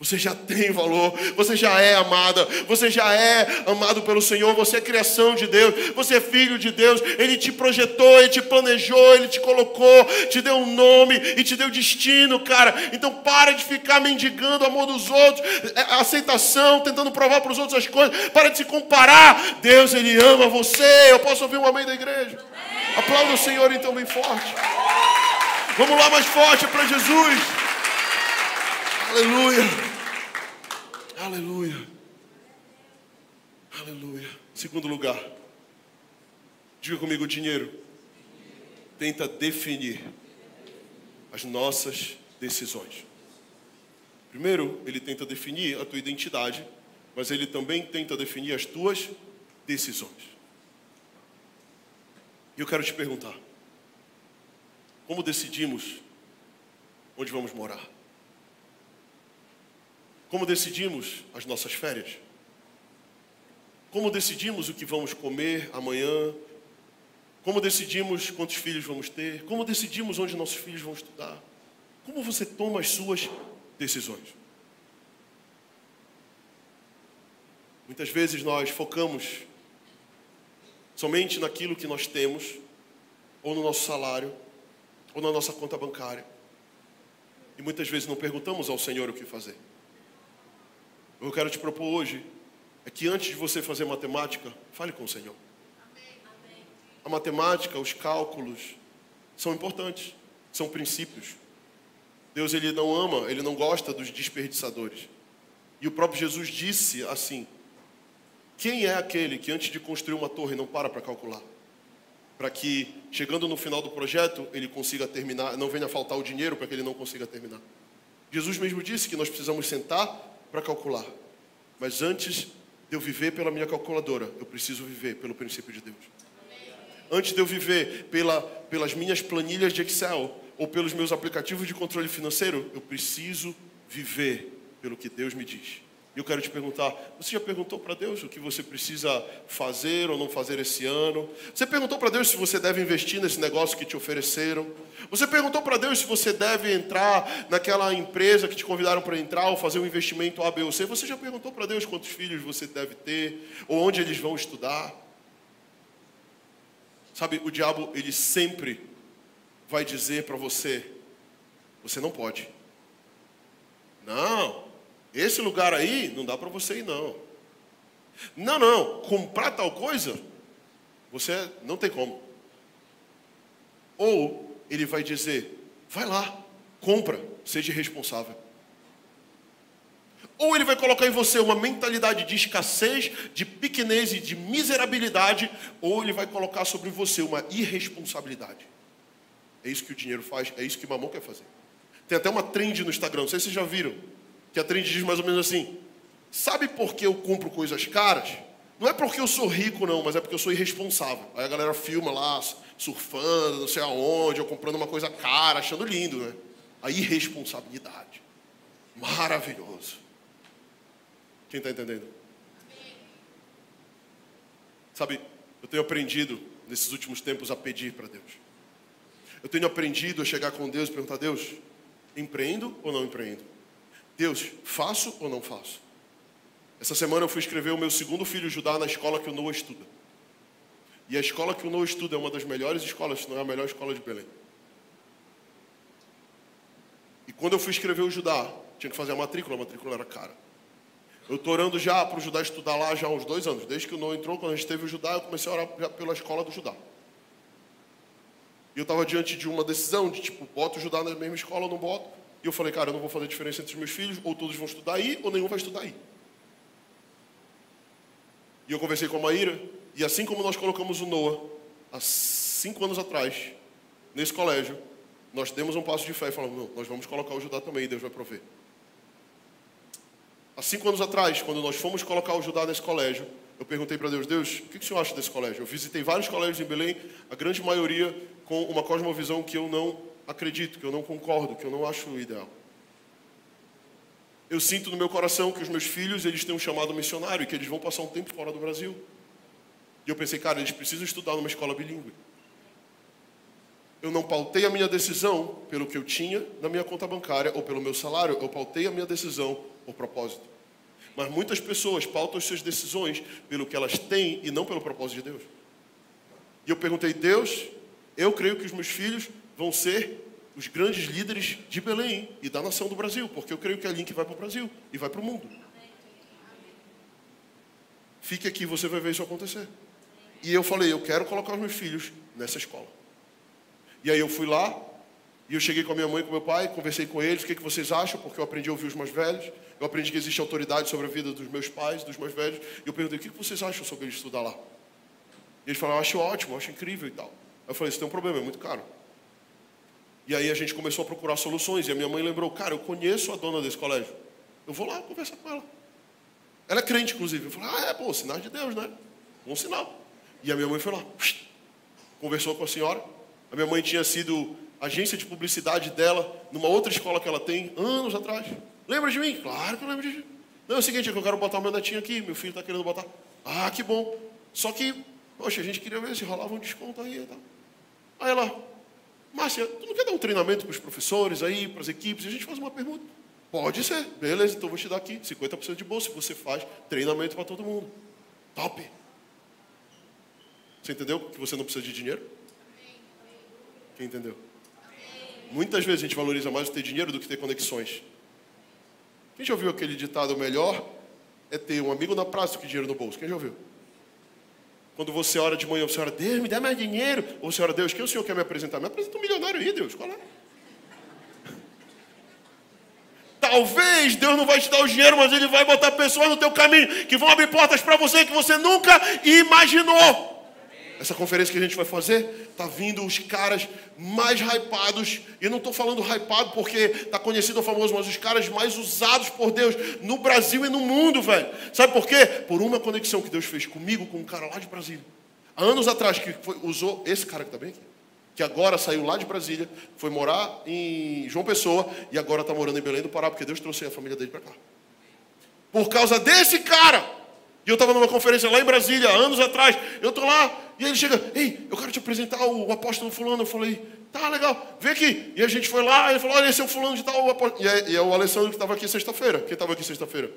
Você já tem valor, você já é amada, você já é amado pelo Senhor, você é criação de Deus, você é filho de Deus, Ele te projetou, Ele te planejou, Ele te colocou, te deu um nome e te deu destino, cara. Então para de ficar mendigando o amor dos outros, é, aceitação, tentando provar para os outros as coisas, para de se comparar. Deus, Ele ama você. Eu posso ouvir um amém da igreja? Aplauda o Senhor então bem forte. Vamos lá mais forte para Jesus. Aleluia. Aleluia. Aleluia. Segundo lugar, diga comigo: dinheiro tenta definir as nossas decisões. Primeiro, ele tenta definir a tua identidade, mas ele também tenta definir as tuas decisões. E eu quero te perguntar: como decidimos onde vamos morar? Como decidimos as nossas férias? Como decidimos o que vamos comer amanhã? Como decidimos quantos filhos vamos ter? Como decidimos onde nossos filhos vão estudar? Como você toma as suas decisões? Muitas vezes nós focamos somente naquilo que nós temos, ou no nosso salário, ou na nossa conta bancária. E muitas vezes não perguntamos ao Senhor o que fazer. O que eu quero te propor hoje é que antes de você fazer matemática, fale com o Senhor. A matemática, os cálculos são importantes, são princípios. Deus ele não ama, ele não gosta dos desperdiçadores. E o próprio Jesus disse assim: Quem é aquele que antes de construir uma torre não para para calcular? Para que chegando no final do projeto ele consiga terminar, não venha faltar o dinheiro para que ele não consiga terminar. Jesus mesmo disse que nós precisamos sentar para calcular. Mas antes de eu viver pela minha calculadora, eu preciso viver pelo princípio de Deus. Antes de eu viver pela, pelas minhas planilhas de Excel ou pelos meus aplicativos de controle financeiro, eu preciso viver pelo que Deus me diz. Eu quero te perguntar: você já perguntou para Deus o que você precisa fazer ou não fazer esse ano? Você perguntou para Deus se você deve investir nesse negócio que te ofereceram? Você perguntou para Deus se você deve entrar naquela empresa que te convidaram para entrar ou fazer um investimento A, B ou C? Você já perguntou para Deus quantos filhos você deve ter ou onde eles vão estudar? Sabe, o diabo, ele sempre vai dizer para você: você não pode. Esse lugar aí não dá para você ir, não. Não, não, comprar tal coisa, você não tem como. Ou ele vai dizer: vai lá, compra, seja responsável. Ou ele vai colocar em você uma mentalidade de escassez, de pequenez e de miserabilidade, ou ele vai colocar sobre você uma irresponsabilidade. É isso que o dinheiro faz, é isso que mamão quer fazer. Tem até uma trend no Instagram, não sei se vocês já viram que a trend diz mais ou menos assim: sabe por que eu compro coisas caras? Não é porque eu sou rico, não, mas é porque eu sou irresponsável. Aí a galera filma lá, surfando, não sei aonde, ou comprando uma coisa cara, achando lindo, né? A irresponsabilidade. Maravilhoso. Quem está entendendo? Sabe, eu tenho aprendido nesses últimos tempos a pedir para Deus. Eu tenho aprendido a chegar com Deus e perguntar: Deus, empreendo ou não empreendo? Deus, faço ou não faço? Essa semana eu fui escrever o meu segundo filho Judá na escola que o Noah estuda. E a escola que o Noah estuda é uma das melhores escolas, se não é a melhor escola de Belém. E quando eu fui escrever o Judá, tinha que fazer a matrícula, a matrícula era cara. Eu estou orando já para o Judá estudar lá já há uns dois anos. Desde que o Noah entrou, quando a gente teve o Judá, eu comecei a orar pela escola do Judá. E eu estava diante de uma decisão de tipo, boto o Judá na mesma escola ou não boto. E eu falei, cara, eu não vou fazer diferença entre os meus filhos, ou todos vão estudar aí, ou nenhum vai estudar aí. E eu conversei com a Maíra, e assim como nós colocamos o Noah, há cinco anos atrás, nesse colégio, nós demos um passo de fé e falamos, não, nós vamos colocar o Judá também, Deus vai prover. Há cinco anos atrás, quando nós fomos colocar o Judá nesse colégio, eu perguntei para Deus, Deus, o que o senhor acha desse colégio? Eu visitei vários colégios em Belém, a grande maioria com uma cosmovisão que eu não acredito, que eu não concordo, que eu não acho ideal. Eu sinto no meu coração que os meus filhos, eles têm um chamado missionário e que eles vão passar um tempo fora do Brasil. E eu pensei, cara, eles precisam estudar numa escola bilíngue. Eu não pautei a minha decisão pelo que eu tinha na minha conta bancária ou pelo meu salário, eu pautei a minha decisão por propósito. Mas muitas pessoas pautam as suas decisões pelo que elas têm e não pelo propósito de Deus. E eu perguntei, Deus, eu creio que os meus filhos vão ser os grandes líderes de Belém e da nação do Brasil, porque eu creio que é a Link vai para o Brasil e vai para o mundo. Fique aqui, você vai ver isso acontecer. E eu falei, eu quero colocar os meus filhos nessa escola. E aí eu fui lá, e eu cheguei com a minha mãe e com meu pai, conversei com eles, o que, que vocês acham, porque eu aprendi a ouvir os mais velhos, eu aprendi que existe autoridade sobre a vida dos meus pais, dos mais velhos, e eu perguntei, o que, que vocês acham sobre eles estudar lá? E eles falaram, eu acho ótimo, eu acho incrível e tal. Eu falei, isso tem um problema, é muito caro. E aí a gente começou a procurar soluções. E a minha mãe lembrou, cara, eu conheço a dona desse colégio. Eu vou lá conversar com ela. Ela é crente, inclusive. Eu falei, ah, é, pô, sinal de Deus, né? Um sinal. E a minha mãe foi lá, conversou com a senhora. A minha mãe tinha sido agência de publicidade dela numa outra escola que ela tem, anos atrás. Lembra de mim? Claro que eu lembro de mim. Não, é o seguinte, é que eu quero botar meu netinho aqui, meu filho está querendo botar. Ah, que bom. Só que, poxa, a gente queria ver se rolava um desconto aí e tal. Aí ela, Márcia, tu não quer dar um treinamento para os professores aí, para as equipes? A gente faz uma pergunta. Pode ser. Beleza, então vou te dar aqui 50% de bolsa. Você faz treinamento para todo mundo. Top. Você entendeu que você não precisa de dinheiro? Quem entendeu? Muitas vezes a gente valoriza mais ter dinheiro do que ter conexões. Quem já ouviu aquele ditado melhor é ter um amigo na praça do que dinheiro no bolso? Quem já ouviu? Quando você ora de manhã, você ora, Deus, me dá mais dinheiro. Ou você ora, Deus, quem o Senhor quer me apresentar? Me apresenta um milionário aí, Deus. Qual é? Talvez Deus não vai te dar o dinheiro, mas Ele vai botar pessoas no teu caminho que vão abrir portas para você que você nunca imaginou. Essa conferência que a gente vai fazer, tá vindo os caras mais hypados. E não estou falando hypado porque está conhecido ou famoso, mas os caras mais usados por Deus no Brasil e no mundo, velho. Sabe por quê? Por uma conexão que Deus fez comigo, com um cara lá de Brasília. Há anos atrás, que foi, usou esse cara que está bem aqui. Que agora saiu lá de Brasília, foi morar em João Pessoa e agora está morando em Belém do Pará, porque Deus trouxe a família dele para cá. Por causa desse cara. E eu estava numa conferência lá em Brasília, anos atrás. Eu estou lá, e ele chega, ei, eu quero te apresentar o apóstolo fulano. Eu falei, tá legal, vem aqui. E a gente foi lá, ele falou, olha, esse é o fulano de tal. E é, e é o Alessandro que estava aqui sexta-feira. Quem estava aqui sexta-feira?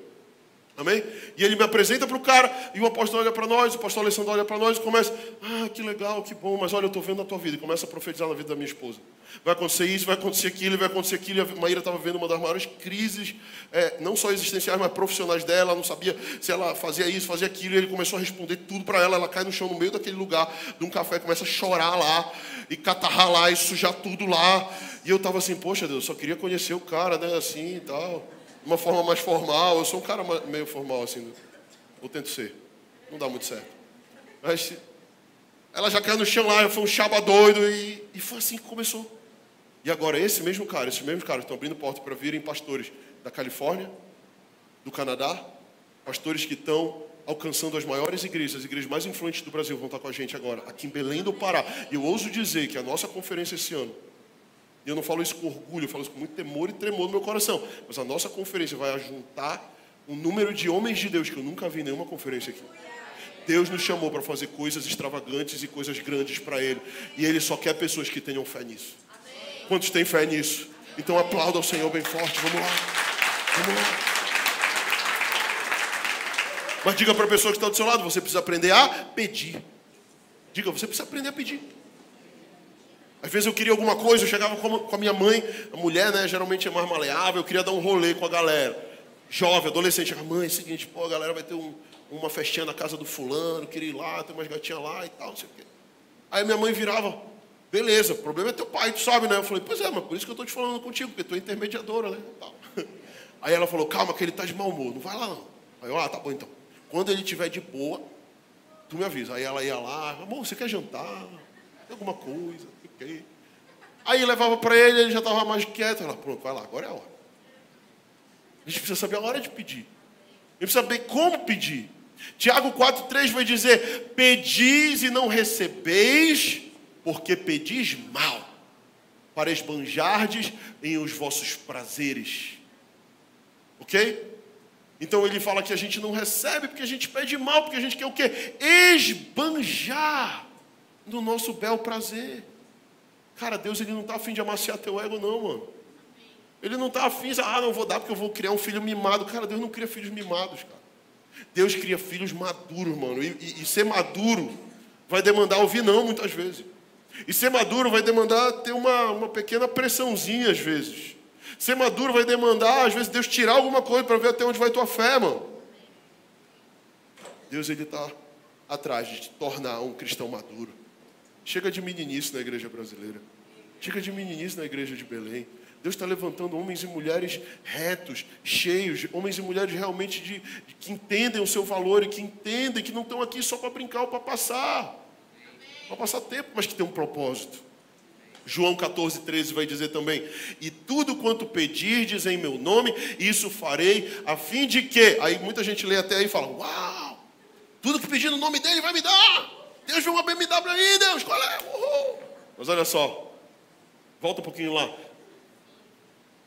Amém? E ele me apresenta para o cara, e o apóstolo olha para nós, o pastor Alessandro olha para nós e começa, ah, que legal, que bom, mas olha, eu estou vendo a tua vida, e começa a profetizar na vida da minha esposa. Vai acontecer isso, vai acontecer aquilo, vai acontecer aquilo. E a Maíra estava vendo uma das maiores crises, é, não só existenciais, mas profissionais dela, ela não sabia se ela fazia isso, fazia aquilo, e ele começou a responder tudo para ela, ela cai no chão no meio daquele lugar, de um café, começa a chorar lá, e catarrar lá, e sujar tudo lá. E eu estava assim, poxa Deus, eu só queria conhecer o cara, né, assim e tal de uma forma mais formal. Eu sou um cara meio formal, assim, ou tento ser. Não dá muito certo. Mas ela já caiu no chão lá, foi um chaba doido e, e foi assim que começou. E agora, esse mesmo cara, esses mesmos caras estão abrindo porta para virem pastores da Califórnia, do Canadá, pastores que estão alcançando as maiores igrejas, as igrejas mais influentes do Brasil vão estar com a gente agora, aqui em Belém do Pará. E eu ouso dizer que a nossa conferência esse ano e eu não falo isso com orgulho, eu falo isso com muito temor e tremor no meu coração. Mas a nossa conferência vai juntar um número de homens de Deus que eu nunca vi em nenhuma conferência aqui. Deus nos chamou para fazer coisas extravagantes e coisas grandes para Ele. E Ele só quer pessoas que tenham fé nisso. Quantos têm fé nisso? Então aplauda ao Senhor bem forte. Vamos lá. Vamos lá. Mas diga para a pessoa que está do seu lado: você precisa aprender a pedir. Diga, você precisa aprender a pedir. Às vezes eu queria alguma coisa, eu chegava com a minha mãe, a mulher, né, geralmente é mais maleável, eu queria dar um rolê com a galera. Jovem, adolescente, a mãe, é o seguinte, pô, a galera vai ter um, uma festinha na casa do fulano, queria ir lá, tem umas gatinhas lá e tal, não sei o quê. Aí minha mãe virava, beleza, o problema é teu pai, tu sabe, né? Eu falei, pois é, mas por isso que eu estou te falando contigo, porque tu é intermediadora, né? [LAUGHS] Aí ela falou, calma, que ele está de mau humor, não vai lá não. Aí eu, ah, tá bom então. Quando ele estiver de boa, tu me avisa. Aí ela ia lá, amor, você quer jantar? Tem alguma coisa? Aí levava para ele, ele já estava mais quieto. Ela, pronto, vai lá, agora é a hora. A gente precisa saber a hora de pedir. A gente precisa saber como pedir. Tiago 4,3 vai dizer: Pedis e não recebeis, porque pedis mal, para esbanjardes em os vossos prazeres. Ok? Então ele fala que a gente não recebe porque a gente pede mal, porque a gente quer o quê? Esbanjar no nosso bel prazer. Cara, Deus ele não está afim de amaciar teu ego, não, mano. Ele não está afim, ah, não vou dar porque eu vou criar um filho mimado. Cara, Deus não cria filhos mimados, cara. Deus cria filhos maduros, mano. E, e, e ser maduro vai demandar ouvir não muitas vezes. E ser maduro vai demandar ter uma, uma pequena pressãozinha às vezes. Ser maduro vai demandar, às vezes, Deus tirar alguma coisa para ver até onde vai tua fé, mano. Deus ele está atrás de te tornar um cristão maduro. Chega de meninice na igreja brasileira. Chega de meninice na igreja de Belém. Deus está levantando homens e mulheres retos, cheios, homens e mulheres realmente de, de, que entendem o seu valor e que entendem que não estão aqui só para brincar ou para passar, para passar tempo, mas que tem um propósito. João 14, 13 vai dizer também: E tudo quanto pedirdes em meu nome, isso farei, a fim de que. Aí muita gente lê até aí e fala: Uau, tudo que pedir no nome dele vai me dar. Deus viu uma BMW aí, Deus, qual é? Uhul. Mas olha só, volta um pouquinho lá.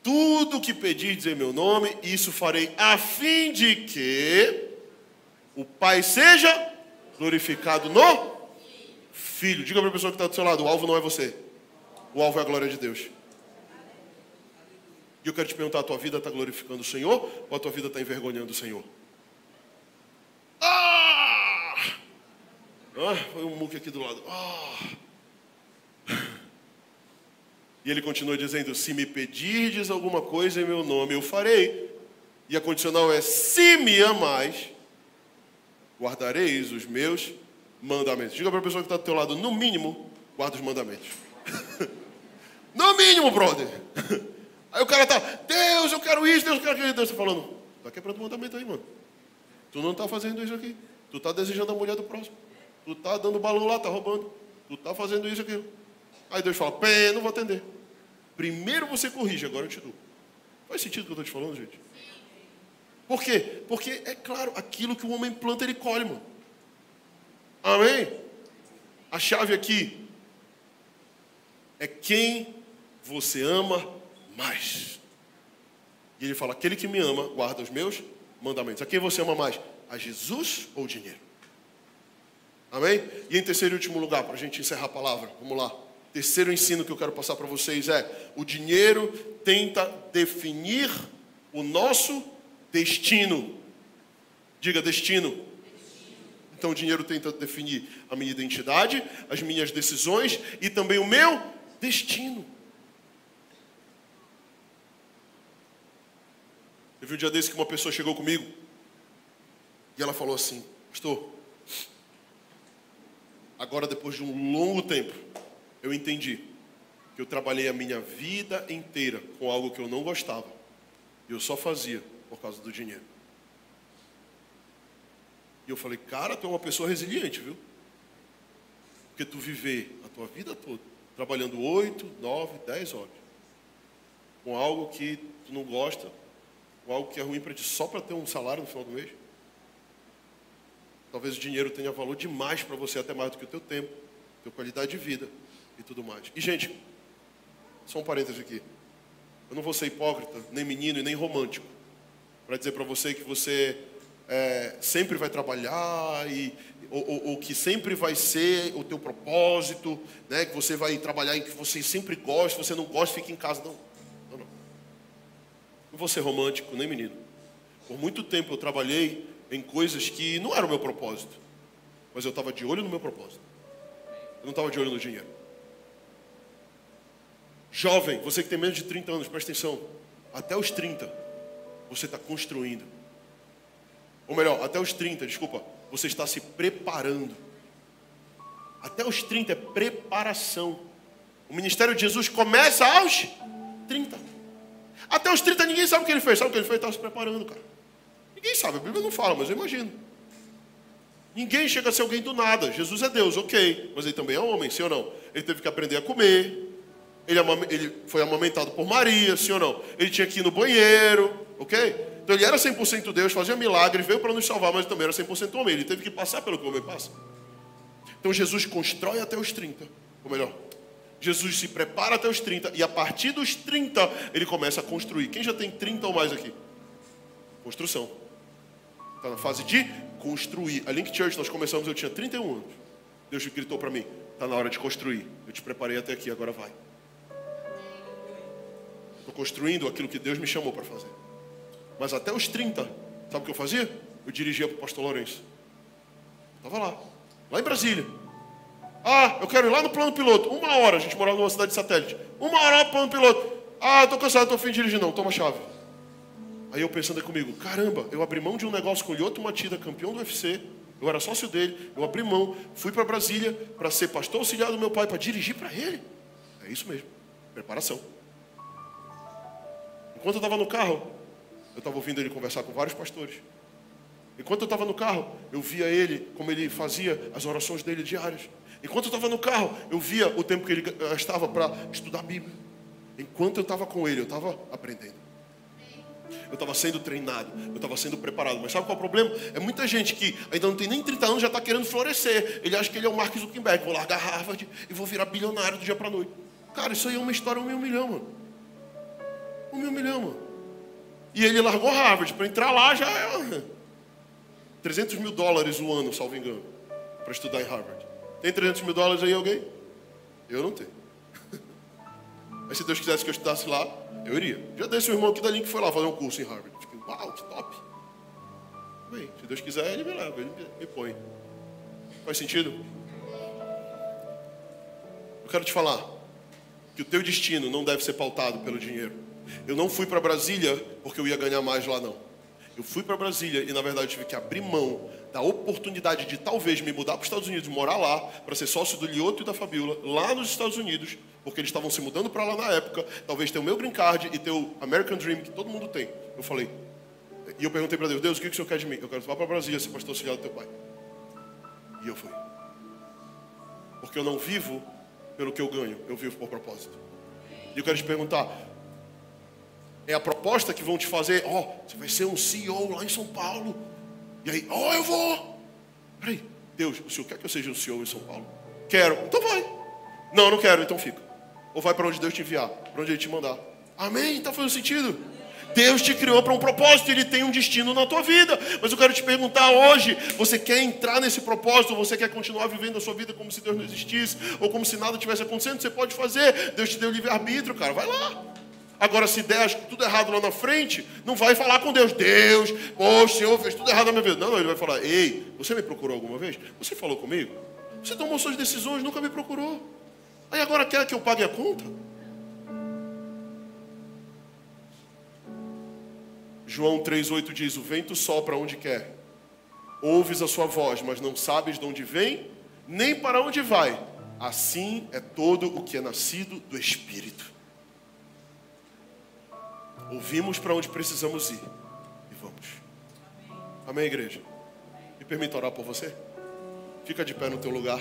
Tudo que pedirdes em meu nome, isso farei, a fim de que o Pai seja glorificado no Filho. Diga para a pessoa que está do seu lado: o alvo não é você, o alvo é a glória de Deus. E eu quero te perguntar: a tua vida está glorificando o Senhor ou a tua vida está envergonhando o Senhor? Ah! ah foi um muque aqui do lado. Ah! E ele continua dizendo: Se me pedirdes alguma coisa em meu nome, eu farei. E a condicional é: Se me amais, guardareis os meus mandamentos. Diga para a pessoa que está do teu lado: No mínimo, guarda os mandamentos. [LAUGHS] no mínimo, brother. [LAUGHS] Aí o cara tá: Deus, eu quero isso, Deus, eu quero aquilo. Deus está falando: Está quebrando o mandamento aí, mano. Tu não está fazendo isso aqui. Tu está desejando a mulher do próximo. Tu está dando balão lá, está roubando. Tu está fazendo isso aqui. Aí Deus fala: Pé, não vou atender. Primeiro você corrige, agora eu te dou. Faz sentido o que eu estou te falando, gente? Por quê? Porque, é claro, aquilo que o homem planta, ele colhe, mano. Amém? A chave aqui é quem você ama mais. E ele fala: aquele que me ama, guarda os meus mandamentos. A quem você ama mais? A Jesus ou o dinheiro? Amém? E em terceiro e último lugar, para a gente encerrar a palavra, vamos lá. Terceiro ensino que eu quero passar para vocês é: o dinheiro tenta definir o nosso destino. Diga destino. Então o dinheiro tenta definir a minha identidade, as minhas decisões e também o meu destino. Eu vi um dia desse que uma pessoa chegou comigo e ela falou assim: Pastor, agora depois de um longo tempo, eu entendi que eu trabalhei a minha vida inteira com algo que eu não gostava. E eu só fazia por causa do dinheiro. E eu falei, cara, tu é uma pessoa resiliente, viu? Porque tu viver a tua vida toda trabalhando oito, nove, dez horas com algo que tu não gosta, com algo que é ruim para ti só para ter um salário no final do mês. Talvez o dinheiro tenha valor demais para você, até mais do que o teu tempo, tua qualidade de vida e tudo mais. E, gente, só um parênteses aqui. Eu não vou ser hipócrita, nem menino e nem romântico, para dizer para você que você é, sempre vai trabalhar e ou, que sempre vai ser o teu propósito, né? Que você vai trabalhar em que você sempre gosta, você não gosta, fica em casa. Não, não, não. Não vou ser romântico, nem menino. Por muito tempo eu trabalhei em coisas que não eram o meu propósito, mas eu estava de olho no meu propósito. Eu não estava de olho no dinheiro. Jovem, você que tem menos de 30 anos, presta atenção. Até os 30, você está construindo. Ou melhor, até os 30, desculpa, você está se preparando. Até os 30 é preparação. O ministério de Jesus começa aos 30. Até os 30 ninguém sabe o que ele fez. Sabe o que ele fez? Estava se preparando, cara. Ninguém sabe, a Bíblia não fala, mas eu imagino. Ninguém chega a ser alguém do nada. Jesus é Deus, ok. Mas ele também é homem, sim ou não? Ele teve que aprender a comer. Ele, ele foi amamentado por Maria, sim ou não? Ele tinha que ir no banheiro, ok? Então ele era 100% Deus, fazia milagre, veio para nos salvar, mas também era 100% homem. Ele teve que passar pelo que o homem passa. Então Jesus constrói até os 30, ou melhor, Jesus se prepara até os 30 e a partir dos 30 ele começa a construir. Quem já tem 30 ou mais aqui? Construção. Está na fase de construir. A Link Church nós começamos, eu tinha 31 anos. Deus gritou para mim: está na hora de construir. Eu te preparei até aqui, agora vai. Estou construindo aquilo que Deus me chamou para fazer. Mas até os 30, sabe o que eu fazia? Eu dirigia para o pastor Lourenço. Estava lá, lá em Brasília. Ah, eu quero ir lá no plano piloto. Uma hora, a gente morava numa cidade de satélite. Uma hora no plano piloto. Ah, estou cansado, estou fim de dirigir. Não, toma a chave. Aí eu pensando aí comigo, caramba, eu abri mão de um negócio com o Lyoto Matida, campeão do UFC. Eu era sócio dele, eu abri mão, fui para Brasília para ser pastor auxiliar do meu pai, para dirigir para ele. É isso mesmo, preparação. Enquanto eu estava no carro, eu estava ouvindo ele conversar com vários pastores. Enquanto eu estava no carro, eu via ele, como ele fazia as orações dele diárias. Enquanto eu estava no carro, eu via o tempo que ele gastava para estudar a Bíblia. Enquanto eu estava com ele, eu estava aprendendo. Eu estava sendo treinado, eu estava sendo preparado. Mas sabe qual é o problema? É muita gente que ainda não tem nem 30 anos já está querendo florescer. Ele acha que ele é o Mark Zuckerberg. Vou largar Harvard e vou virar bilionário do dia para noite. Cara, isso aí é uma história um milhão, mano. Um milhão, mano. E ele largou Harvard. Para entrar lá já é 300 mil dólares o ano, salvo engano, para estudar em Harvard. Tem 300 mil dólares aí alguém? Eu não tenho. [LAUGHS] Mas se Deus quisesse que eu estudasse lá, eu iria. Já dei seu irmão aqui da linha que foi lá fazer um curso em Harvard. Fiquei, uau, que top. Bem, se Deus quiser, ele me leva, ele me põe. Faz sentido? Eu quero te falar que o teu destino não deve ser pautado pelo dinheiro. Eu não fui para Brasília porque eu ia ganhar mais lá, não. Eu fui para Brasília e, na verdade, tive que abrir mão da oportunidade de talvez me mudar para os Estados Unidos, morar lá, para ser sócio do Lioto e da Fabiola, lá nos Estados Unidos, porque eles estavam se mudando para lá na época, talvez ter o meu green card e ter o American Dream, que todo mundo tem. Eu falei, e eu perguntei para Deus, Deus, o que o Senhor quer de mim? Eu quero ir para Brasília, ser pastor auxiliar do teu pai. E eu fui. Porque eu não vivo pelo que eu ganho, eu vivo por propósito. E eu quero te perguntar, é a proposta que vão te fazer, ó, oh, você vai ser um CEO lá em São Paulo. E aí, ó, oh, eu vou. Peraí, Deus, o senhor quer que eu seja um CEO em São Paulo? Quero, então vai. Não, não quero, então fica. Ou vai para onde Deus te enviar, para onde Ele te mandar. Amém? Está fazendo sentido? Deus te criou para um propósito, Ele tem um destino na tua vida. Mas eu quero te perguntar hoje: você quer entrar nesse propósito? Você quer continuar vivendo a sua vida como se Deus não existisse? Ou como se nada tivesse acontecendo? Você pode fazer. Deus te deu livre-arbítrio, cara. Vai lá. Agora, se der tudo errado lá na frente, não vai falar com Deus, Deus, o Senhor fez tudo errado na minha vida. Não, ele vai falar, ei, você me procurou alguma vez? Você falou comigo? Você tomou suas decisões, nunca me procurou. Aí agora quer que eu pague a conta? João 3,8 diz: O vento sopra onde quer. Ouves a sua voz, mas não sabes de onde vem, nem para onde vai. Assim é todo o que é nascido do Espírito. Ouvimos para onde precisamos ir e vamos. Amém, igreja? Me permita orar por você? Fica de pé no teu lugar.